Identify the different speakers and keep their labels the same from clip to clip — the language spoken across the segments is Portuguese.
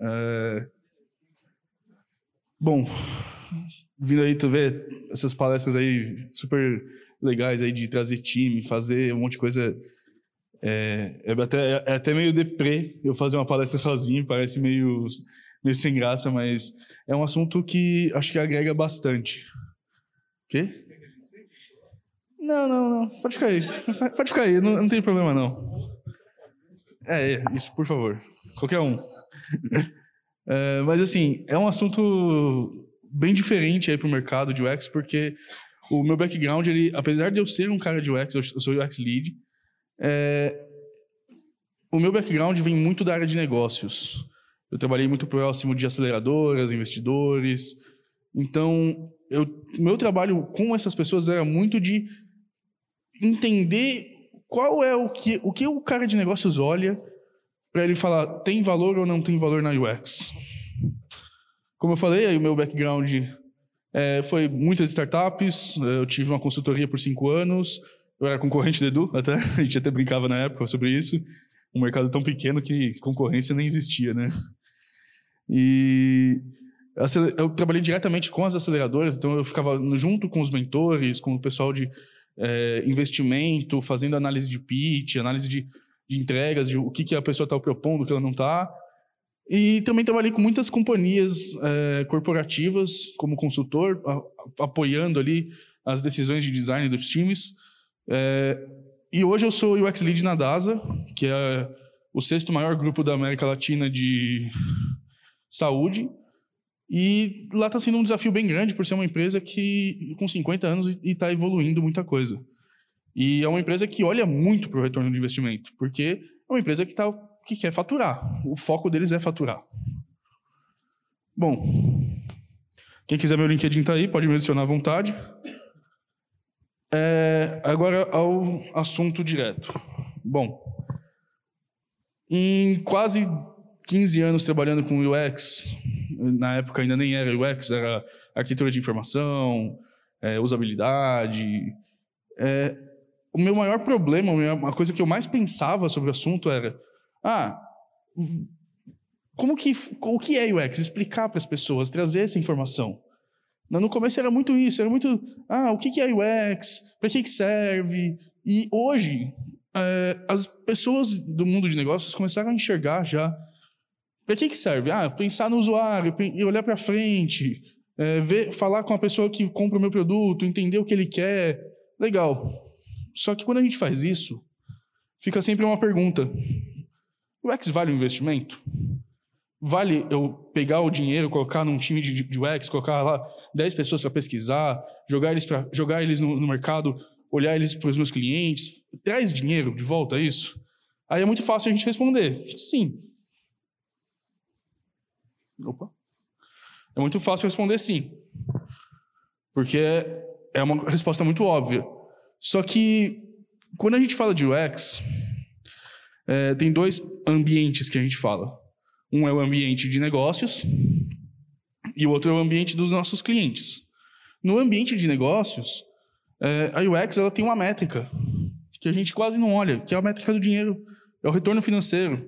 Speaker 1: É... Bom, vindo aí, tu vê essas palestras aí super legais aí de trazer time, fazer um monte de coisa. É, é até, é até meio deprê eu fazer uma palestra sozinho, parece meio, meio sem graça, mas é um assunto que acho que agrega bastante. Quê? Não, não, não. Pode ficar aí. Pode ficar aí, não, não tem problema não. É, isso, por favor. Qualquer um. É, mas assim, é um assunto bem diferente aí pro mercado de UX, porque o meu background, ele, apesar de eu ser um cara de UX, eu sou UX lead, é, o meu background vem muito da área de negócios. Eu trabalhei muito próximo de aceleradoras, investidores. Então, eu, meu trabalho com essas pessoas era muito de entender qual é o que o, que o cara de negócios olha para ele falar tem valor ou não tem valor na UX. Como eu falei, aí o meu background é, foi muitas startups, eu tive uma consultoria por cinco anos, eu era concorrente do Edu até, a gente até brincava na época sobre isso, um mercado tão pequeno que concorrência nem existia, né? E eu trabalhei diretamente com as aceleradoras, então eu ficava junto com os mentores, com o pessoal de é, investimento, fazendo análise de pitch, análise de, de entregas, de o que, que a pessoa está propondo, o que ela não está. E também trabalhei com muitas companhias é, corporativas como consultor, a, apoiando ali as decisões de design dos times. É, e hoje eu sou UX Lead na DASA, que é o sexto maior grupo da América Latina de saúde. E lá está sendo um desafio bem grande por ser uma empresa que com 50 anos e está evoluindo muita coisa. E é uma empresa que olha muito para o retorno de investimento, porque é uma empresa que está que quer faturar. O foco deles é faturar. Bom, quem quiser meu LinkedIn tá aí, pode me adicionar à vontade. É, agora ao assunto direto. Bom, em quase 15 anos trabalhando com UX, na época ainda nem era UX, era arquitetura de informação, é, usabilidade. É, o meu maior problema, a coisa que eu mais pensava sobre o assunto era ah, como que, o que é UX? Explicar para as pessoas, trazer essa informação. No começo era muito isso, era muito, ah, o que é UX? Para que serve? E hoje, é, as pessoas do mundo de negócios começaram a enxergar já para que, que serve? Ah, pensar no usuário, olhar para frente, é, ver, falar com a pessoa que compra o meu produto, entender o que ele quer. Legal. Só que quando a gente faz isso, fica sempre uma pergunta: o X vale o investimento? Vale eu pegar o dinheiro, colocar num time de, de UX, colocar lá 10 pessoas para pesquisar, jogar eles, pra, jogar eles no, no mercado, olhar eles para os meus clientes? Traz dinheiro de volta a isso? Aí é muito fácil a gente responder: sim. Opa. É muito fácil responder sim. Porque é uma resposta muito óbvia. Só que quando a gente fala de UX, é, tem dois ambientes que a gente fala. Um é o ambiente de negócios e o outro é o ambiente dos nossos clientes. No ambiente de negócios, é, a UX ela tem uma métrica que a gente quase não olha, que é a métrica do dinheiro, é o retorno financeiro.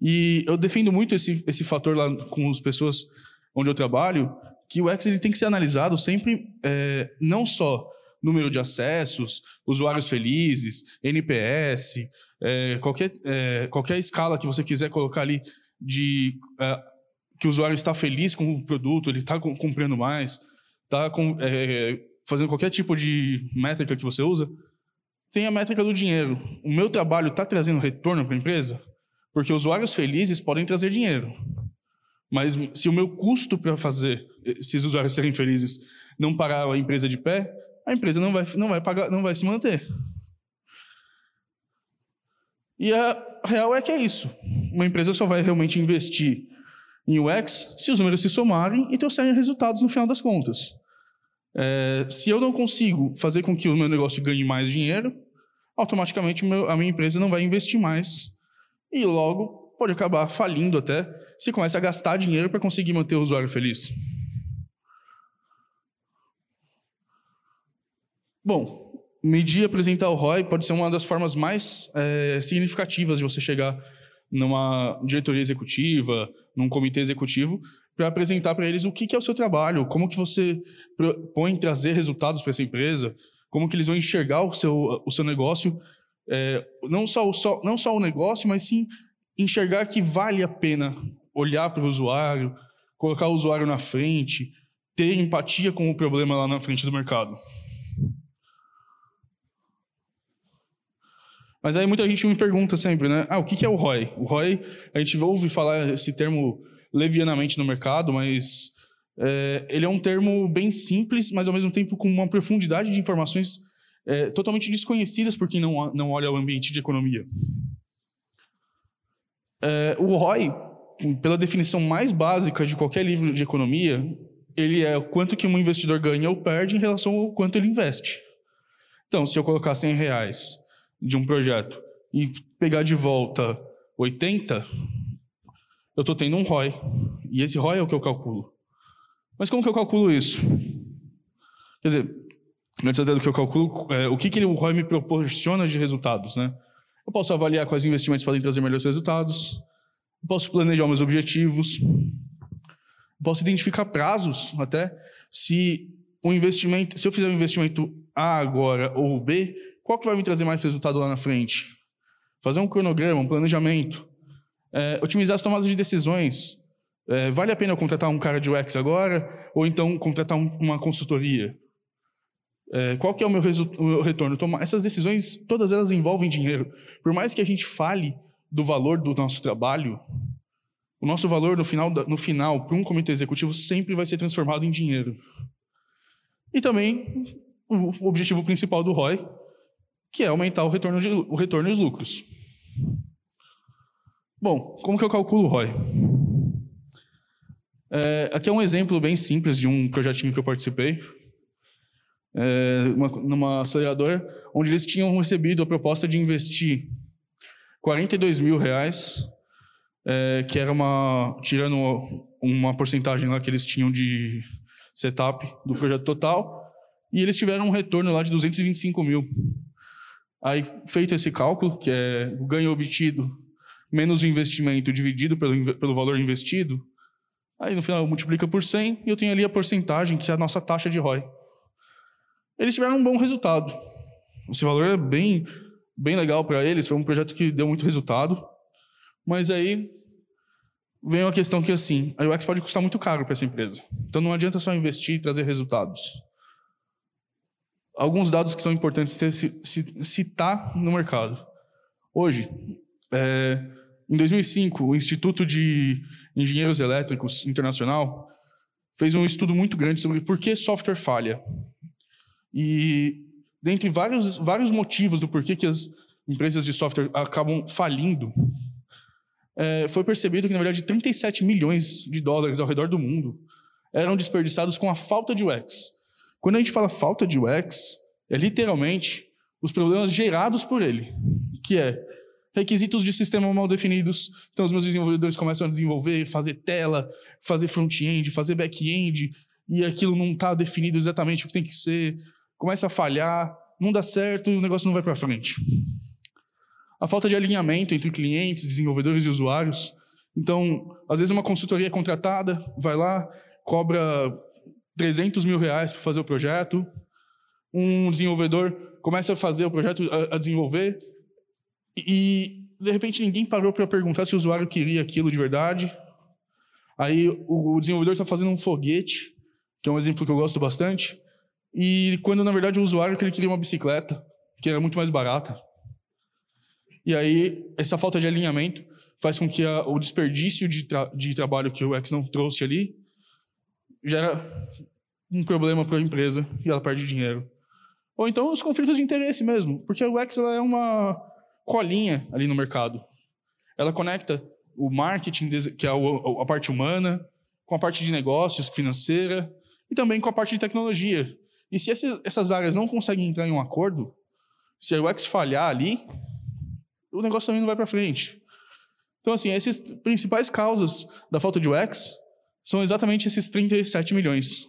Speaker 1: E eu defendo muito esse, esse fator lá com as pessoas onde eu trabalho, que o UX ele tem que ser analisado sempre é, não só número de acessos, usuários felizes, NPS, é, qualquer, é, qualquer escala que você quiser colocar ali de é, que o usuário está feliz com o produto, ele está comprando mais, está é, fazendo qualquer tipo de métrica que você usa, tem a métrica do dinheiro. O meu trabalho está trazendo retorno para a empresa? Porque usuários felizes podem trazer dinheiro. Mas se o meu custo para fazer esses usuários serem felizes não parar a empresa de pé, a empresa não vai, não vai pagar, não vai se manter. E a real é que é isso. Uma empresa só vai realmente investir em UX se os números se somarem e trouxerem resultados no final das contas. É, se eu não consigo fazer com que o meu negócio ganhe mais dinheiro, automaticamente a minha empresa não vai investir mais e logo pode acabar falindo até se começa a gastar dinheiro para conseguir manter o usuário feliz. Bom, medir e apresentar o ROI pode ser uma das formas mais é, significativas de você chegar numa diretoria executiva, num comitê executivo, para apresentar para eles o que, que, é o seu trabalho, como que você propõe trazer resultados para essa empresa, como que eles vão enxergar o seu, o seu negócio, é, não, só, só, não só o negócio, mas sim enxergar que vale a pena olhar para o usuário, colocar o usuário na frente, ter empatia com o problema lá na frente do mercado. Mas aí muita gente me pergunta sempre, né? Ah, o que é o ROI? O ROI, a gente ouve falar esse termo levianamente no mercado, mas é, ele é um termo bem simples, mas ao mesmo tempo com uma profundidade de informações é, totalmente desconhecidas por quem não, não olha o ambiente de economia. É, o ROI, pela definição mais básica de qualquer livro de economia, ele é o quanto que um investidor ganha ou perde em relação ao quanto ele investe. Então, se eu colocar 100 reais de um projeto e pegar de volta 80, eu estou tendo um ROI. E esse ROI é o que eu calculo. Mas como que eu calculo isso? Quer dizer, antes até do que eu calculo, é, o que, que o ROI me proporciona de resultados, né? Eu posso avaliar quais investimentos podem trazer melhores resultados, eu posso planejar meus objetivos, eu posso identificar prazos até se o investimento, se eu fizer um investimento A agora ou B, qual que vai me trazer mais resultado lá na frente? Fazer um cronograma, um planejamento. É, otimizar as tomadas de decisões. É, vale a pena eu contratar um cara de UX agora ou então contratar um, uma consultoria? É, qual que é o meu, o meu retorno? Essas decisões, todas elas envolvem dinheiro. Por mais que a gente fale do valor do nosso trabalho, o nosso valor no final, no final para um comitê executivo sempre vai ser transformado em dinheiro. E também o objetivo principal do ROI, que é aumentar o retorno, de, o retorno e os lucros. Bom, como que eu calculo o ROI? É, aqui é um exemplo bem simples de um projetinho que eu participei, é, uma, numa aceleradora, onde eles tinham recebido a proposta de investir 42 mil reais, é, que era uma, tirando uma porcentagem lá que eles tinham de setup do projeto total, e eles tiveram um retorno lá de 225 mil. Aí, feito esse cálculo, que é o ganho obtido menos o investimento dividido pelo, pelo valor investido, aí no final multiplica por 100 e eu tenho ali a porcentagem, que é a nossa taxa de ROI. Eles tiveram um bom resultado. Esse valor é bem, bem legal para eles, foi um projeto que deu muito resultado. Mas aí vem uma questão que, assim, a UX pode custar muito caro para essa empresa. Então não adianta só investir e trazer resultados alguns dados que são importantes ter, se, se, citar no mercado. Hoje, é, em 2005, o Instituto de Engenheiros Elétricos Internacional fez um estudo muito grande sobre por que software falha. E, dentre vários, vários motivos do porquê que as empresas de software acabam falindo, é, foi percebido que, na verdade, 37 milhões de dólares ao redor do mundo eram desperdiçados com a falta de UX. Quando a gente fala falta de UX, é literalmente os problemas gerados por ele, que é requisitos de sistema mal definidos. Então, os meus desenvolvedores começam a desenvolver, fazer tela, fazer front-end, fazer back-end, e aquilo não está definido exatamente o que tem que ser, começa a falhar, não dá certo e o negócio não vai para frente. A falta de alinhamento entre clientes, desenvolvedores e usuários. Então, às vezes uma consultoria é contratada, vai lá, cobra 300 mil reais para fazer o projeto. Um desenvolvedor começa a fazer o projeto, a, a desenvolver, e de repente ninguém parou para perguntar se o usuário queria aquilo de verdade. Aí o, o desenvolvedor está fazendo um foguete, que é um exemplo que eu gosto bastante, e quando na verdade o usuário que ele queria uma bicicleta, que era muito mais barata. E aí essa falta de alinhamento faz com que a, o desperdício de, tra de trabalho que o X não trouxe ali gera um problema para a empresa e ela perde dinheiro. Ou então os conflitos de interesse mesmo, porque o X é uma colinha ali no mercado. Ela conecta o marketing, que é a parte humana, com a parte de negócios, financeira, e também com a parte de tecnologia. E se essas áreas não conseguem entrar em um acordo, se a UX falhar ali, o negócio também não vai para frente. Então, assim, essas principais causas da falta de UX são exatamente esses 37 milhões.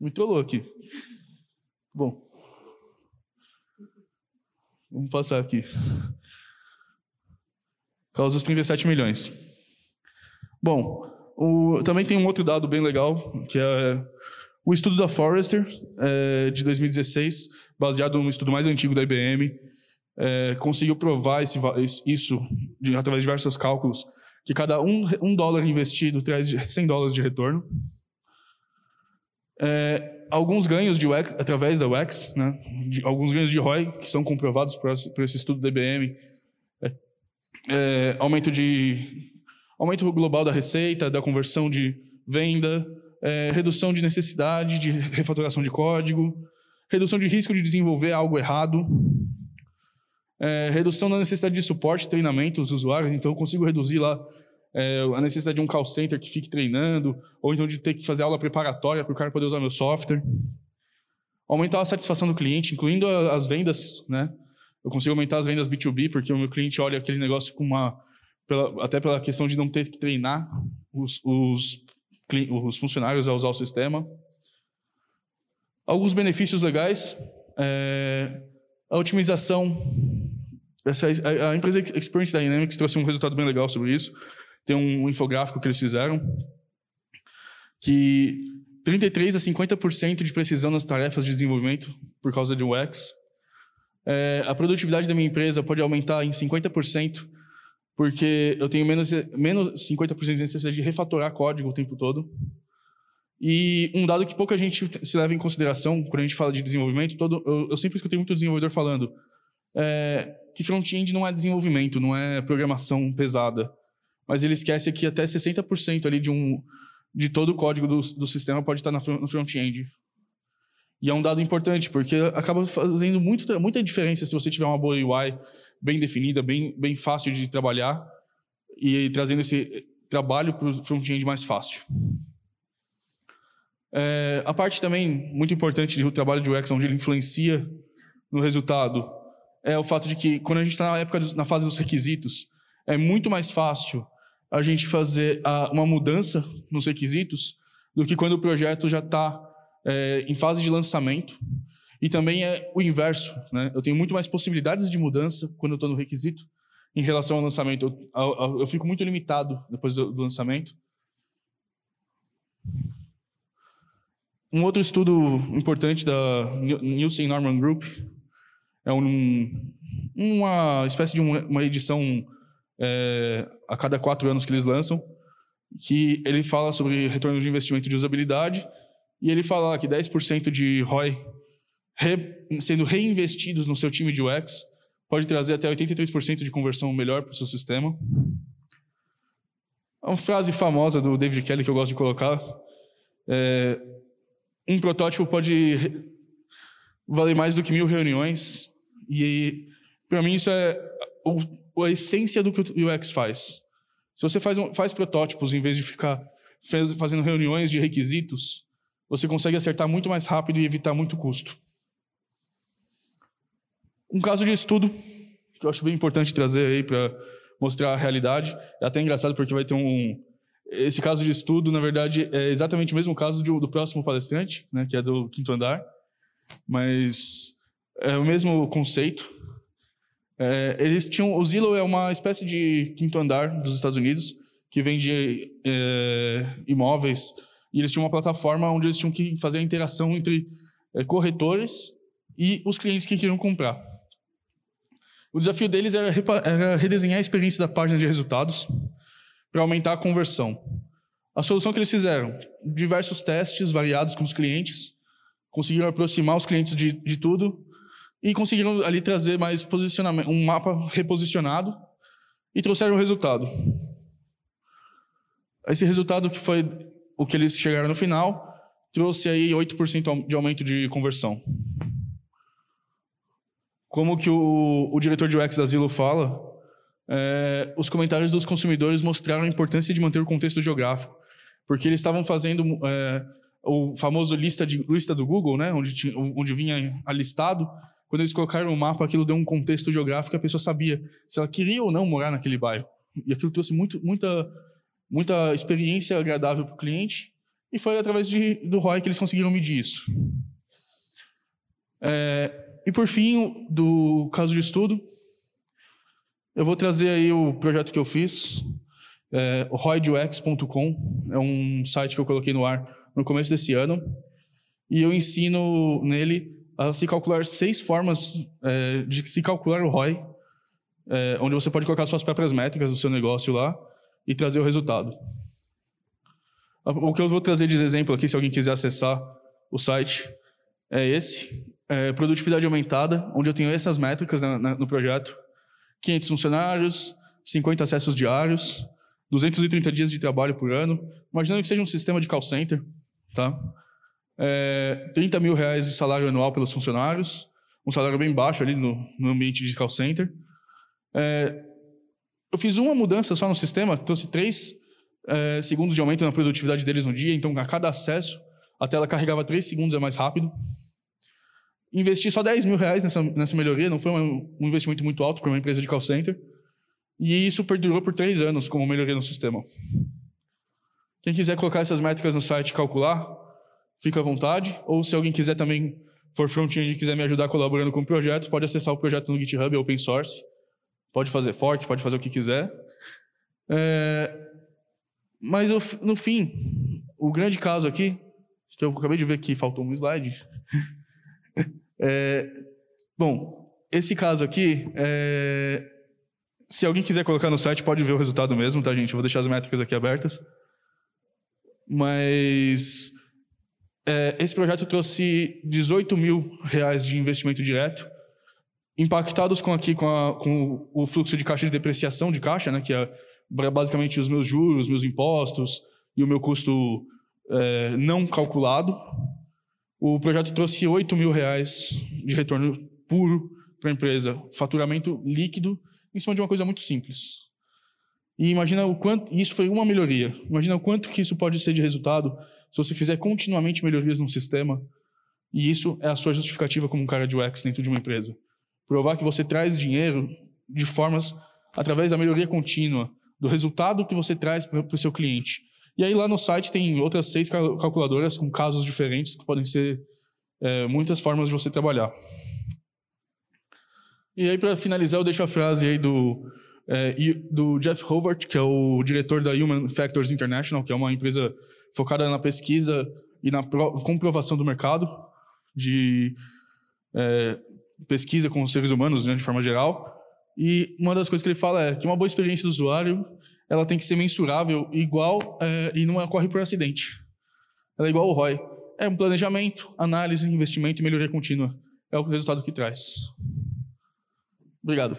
Speaker 1: Me trollou aqui. Bom. Vamos passar aqui. Causa os 37 milhões. Bom, o, também tem um outro dado bem legal, que é o estudo da Forrester, é, de 2016, baseado no estudo mais antigo da IBM, é, conseguiu provar esse, isso de, através de diversos cálculos, que cada um, um dólar investido traz 100 dólares de retorno. É, alguns ganhos de UX, através da UX, né, de, alguns ganhos de ROI, que são comprovados por, esse estudo da IBM, é, é, aumento, de, aumento global da receita, da conversão de venda, é, redução de necessidade de refatoração de código, redução de risco de desenvolver algo errado, é, redução da necessidade de suporte treinamento dos usuários, então eu consigo reduzir lá é, a necessidade de um call center que fique treinando, ou então de ter que fazer aula preparatória para o cara poder usar meu software. Aumentar a satisfação do cliente, incluindo as vendas, né? Eu consigo aumentar as vendas B2B, porque o meu cliente olha aquele negócio com uma. Pela, até pela questão de não ter que treinar os, os, os funcionários a usar o sistema. Alguns benefícios legais. É, a otimização essa, a, a, empresa Experience Dynamics trouxe um resultado bem legal sobre isso. Tem um, um infográfico que eles fizeram que 33 a 50% de precisão nas tarefas de desenvolvimento por causa de UX. É, a produtividade da minha empresa pode aumentar em 50% porque eu tenho menos, menos 50% de necessidade de refatorar código o tempo todo. E um dado que pouca gente se leva em consideração quando a gente fala de desenvolvimento, todo, eu, eu sempre escutei muito desenvolvedor falando é, que front-end não é desenvolvimento, não é programação pesada. Mas ele esquece que até 60% ali de, um, de todo o código do, do sistema pode estar no front-end. E é um dado importante, porque acaba fazendo muito, muita diferença se você tiver uma boa UI bem definida, bem, bem fácil de trabalhar, e trazendo esse trabalho para o front-end mais fácil. É, a parte também muito importante do trabalho de UX, onde ele influencia no resultado, é o fato de que quando a gente está na época na fase dos requisitos, é muito mais fácil a gente fazer a, uma mudança nos requisitos do que quando o projeto já está é, em fase de lançamento. E também é o inverso, né? Eu tenho muito mais possibilidades de mudança quando eu estou no requisito em relação ao lançamento. Eu, eu, eu fico muito limitado depois do, do lançamento. Um outro estudo importante da Nielsen Norman Group é um, uma espécie de uma edição é, a cada quatro anos que eles lançam, que ele fala sobre retorno de investimento de usabilidade, e ele fala que 10% de ROI re, sendo reinvestidos no seu time de UX pode trazer até 83% de conversão melhor para o seu sistema. É uma frase famosa do David Kelly que eu gosto de colocar. É, um protótipo pode valer mais do que mil reuniões. E para mim isso é o, a essência do que o UX faz. Se você faz, um, faz protótipos em vez de ficar fez, fazendo reuniões de requisitos, você consegue acertar muito mais rápido e evitar muito custo. Um caso de estudo que eu acho bem importante trazer aí para mostrar a realidade. É até engraçado porque vai ter um esse caso de estudo, na verdade, é exatamente o mesmo caso do, do próximo palestrante, né, que é do quinto andar, mas é o mesmo conceito. É, eles tinham, o Zillow é uma espécie de quinto andar dos Estados Unidos que vende é, imóveis e eles tinham uma plataforma onde eles tinham que fazer a interação entre é, corretores e os clientes que queriam comprar. O desafio deles era, era redesenhar a experiência da página de resultados para aumentar a conversão. A solução que eles fizeram, diversos testes variados com os clientes, conseguiram aproximar os clientes de, de tudo e conseguiram ali trazer mais posicionamento, um mapa reposicionado e trouxeram o resultado. Esse resultado que foi o que eles chegaram no final, trouxe aí 8% de aumento de conversão. Como que o, o diretor de UX da Zillow fala, é, os comentários dos consumidores mostraram a importância de manter o contexto geográfico, porque eles estavam fazendo é, o famoso lista, de, lista do Google, né, onde, tinha, onde vinha alistado, quando eles colocaram o mapa, aquilo deu um contexto geográfico, a pessoa sabia se ela queria ou não morar naquele bairro. E aquilo trouxe muito, muita, muita experiência agradável para o cliente, e foi através de, do ROI que eles conseguiram medir isso. É, e por fim, do caso de estudo, eu vou trazer aí o projeto que eu fiz, é, roidux.com, é um site que eu coloquei no ar no começo desse ano, e eu ensino nele a se calcular seis formas é, de se calcular o ROI, é, onde você pode colocar suas próprias métricas do seu negócio lá e trazer o resultado. O que eu vou trazer de exemplo aqui, se alguém quiser acessar o site, é esse. É produtividade aumentada, onde eu tenho essas métricas na, na, no projeto. 500 funcionários, 50 acessos diários, 230 dias de trabalho por ano. Imaginando que seja um sistema de call center, tá? É, 30 mil reais de salário anual pelos funcionários, um salário bem baixo ali no, no ambiente de call center. É, eu fiz uma mudança só no sistema, trouxe três é, segundos de aumento na produtividade deles no dia, então a cada acesso a tela carregava 3 segundos, é mais rápido. Investi só 10 mil reais nessa, nessa melhoria, não foi um, um investimento muito alto para uma empresa de call center. E isso perdurou por três anos como melhoria no sistema. Quem quiser colocar essas métricas no site e calcular, fica à vontade. Ou se alguém quiser também, for front-end e quiser me ajudar colaborando com o projeto, pode acessar o projeto no GitHub, é open source. Pode fazer fork, pode fazer o que quiser. É, mas no fim, o grande caso aqui, que eu acabei de ver que faltou um slide. é, bom, esse caso aqui, é, se alguém quiser colocar no site, pode ver o resultado mesmo, tá, gente? Eu vou deixar as métricas aqui abertas. Mas esse projeto trouxe 18 mil reais de investimento direto, impactados com aqui com, a, com o fluxo de caixa de depreciação de caixa, né, que é basicamente os meus juros, meus impostos e o meu custo é, não calculado. O projeto trouxe 8 mil reais de retorno puro para a empresa, faturamento líquido, em cima de uma coisa muito simples. E imagina o quanto isso foi uma melhoria. Imagina o quanto que isso pode ser de resultado se você fizer continuamente melhorias no sistema. E isso é a sua justificativa como um cara de UX dentro de uma empresa. Provar que você traz dinheiro de formas através da melhoria contínua, do resultado que você traz para o seu cliente. E aí lá no site tem outras seis calculadoras com casos diferentes que podem ser é, muitas formas de você trabalhar. E aí para finalizar eu deixo a frase aí do é, do Jeff Howard, que é o diretor da Human Factors International, que é uma empresa focada na pesquisa e na comprovação do mercado de é, pesquisa com os seres humanos né, de forma geral. E uma das coisas que ele fala é que uma boa experiência do usuário ela tem que ser mensurável, igual é, e não ocorre por acidente. Ela é igual ao ROI. É um planejamento, análise, investimento e melhoria contínua. É o resultado que traz. Obrigado.